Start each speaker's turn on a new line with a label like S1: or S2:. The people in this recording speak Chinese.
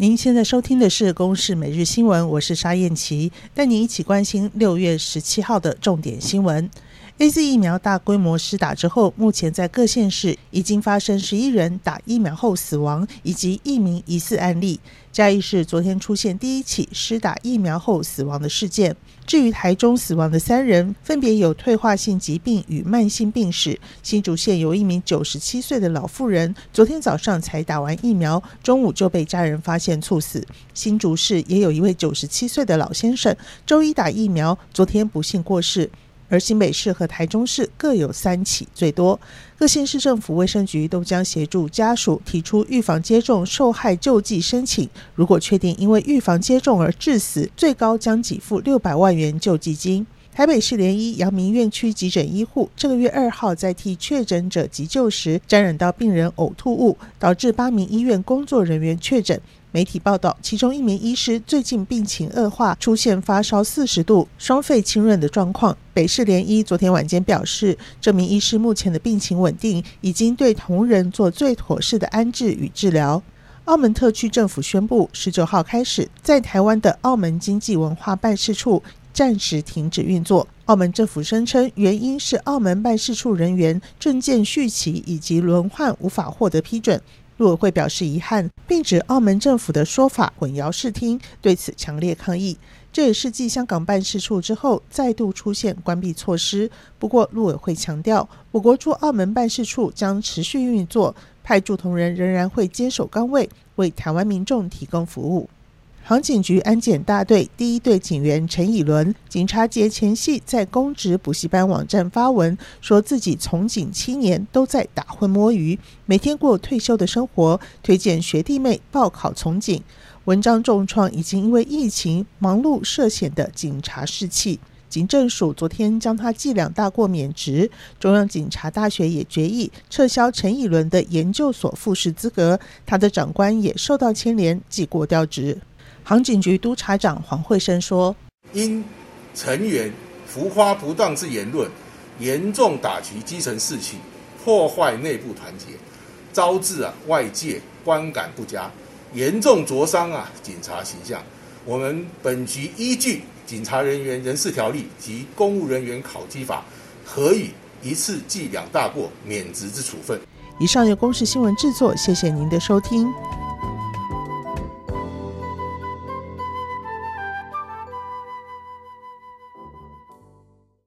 S1: 您现在收听的是《公视每日新闻》，我是沙燕琪，带您一起关心六月十七号的重点新闻。AZ 疫苗大规模施打之后，目前在各县市已经发生十一人打疫苗后死亡，以及一名疑似案例。嘉义市昨天出现第一起施打疫苗后死亡的事件。至于台中死亡的三人，分别有退化性疾病与慢性病史。新竹县有一名九十七岁的老妇人，昨天早上才打完疫苗，中午就被家人发现猝死。新竹市也有一位九十七岁的老先生，周一打疫苗，昨天不幸过世。而新北市和台中市各有三起，最多。各县市政府卫生局都将协助家属提出预防接种受害救济申请。如果确定因为预防接种而致死，最高将给付六百万元救济金。台北市联医阳明院区急诊医护这个月二号在替确诊者急救时，沾染到病人呕吐物，导致八名医院工作人员确诊。媒体报道，其中一名医师最近病情恶化，出现发烧四十度、双肺浸润的状况。北市联医昨天晚间表示，这名医师目前的病情稳定，已经对同仁做最妥适的安置与治疗。澳门特区政府宣布，十九号开始，在台湾的澳门经济文化办事处暂时停止运作。澳门政府声称，原因是澳门办事处人员证件续期以及轮换无法获得批准。陆委会表示遗憾，并指澳门政府的说法混淆视听，对此强烈抗议。这也是继香港办事处之后再度出现关闭措施。不过，陆委会强调，我国驻澳门办事处将持续运作，派驻同仁仍然会坚守岗位，为台湾民众提供服务。航警局安检大队第一队警员陈以伦，警察节前夕在公职补习班网站发文，说自己从警七年都在打混摸鱼，每天过退休的生活，推荐学弟妹报考从警。文章重创已经因为疫情忙碌涉险的警察士气。警政署昨天将他记两大过免职，中央警察大学也决议撤销陈以伦的研究所复试资格，他的长官也受到牵连，记过调职。航警局督察长黄慧生说：“
S2: 因成员浮夸不当之言论，严重打击基层士气，破坏内部团结，招致啊外界观感不佳，严重灼伤啊警察形象。我们本局依据《警察人员人事条例》及《公务人员考绩法》，可以一次记两大过免职之处分。”
S1: 以上由公视新闻制作，谢谢您的收听。